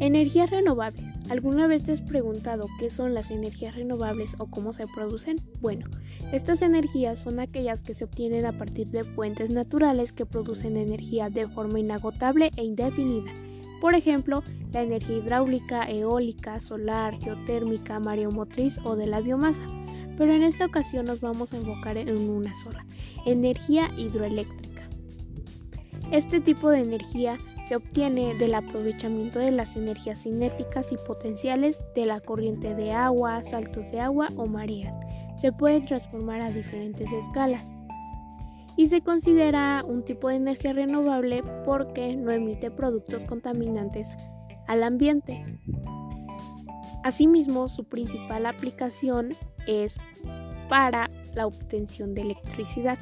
Energías renovables. ¿Alguna vez te has preguntado qué son las energías renovables o cómo se producen? Bueno, estas energías son aquellas que se obtienen a partir de fuentes naturales que producen energía de forma inagotable e indefinida. Por ejemplo, la energía hidráulica, eólica, solar, geotérmica, mareomotriz o de la biomasa. Pero en esta ocasión nos vamos a enfocar en una sola, energía hidroeléctrica. Este tipo de energía se obtiene del aprovechamiento de las energías cinéticas y potenciales de la corriente de agua, saltos de agua o mareas. Se puede transformar a diferentes escalas. Y se considera un tipo de energía renovable porque no emite productos contaminantes al ambiente. Asimismo, su principal aplicación es para la obtención de electricidad.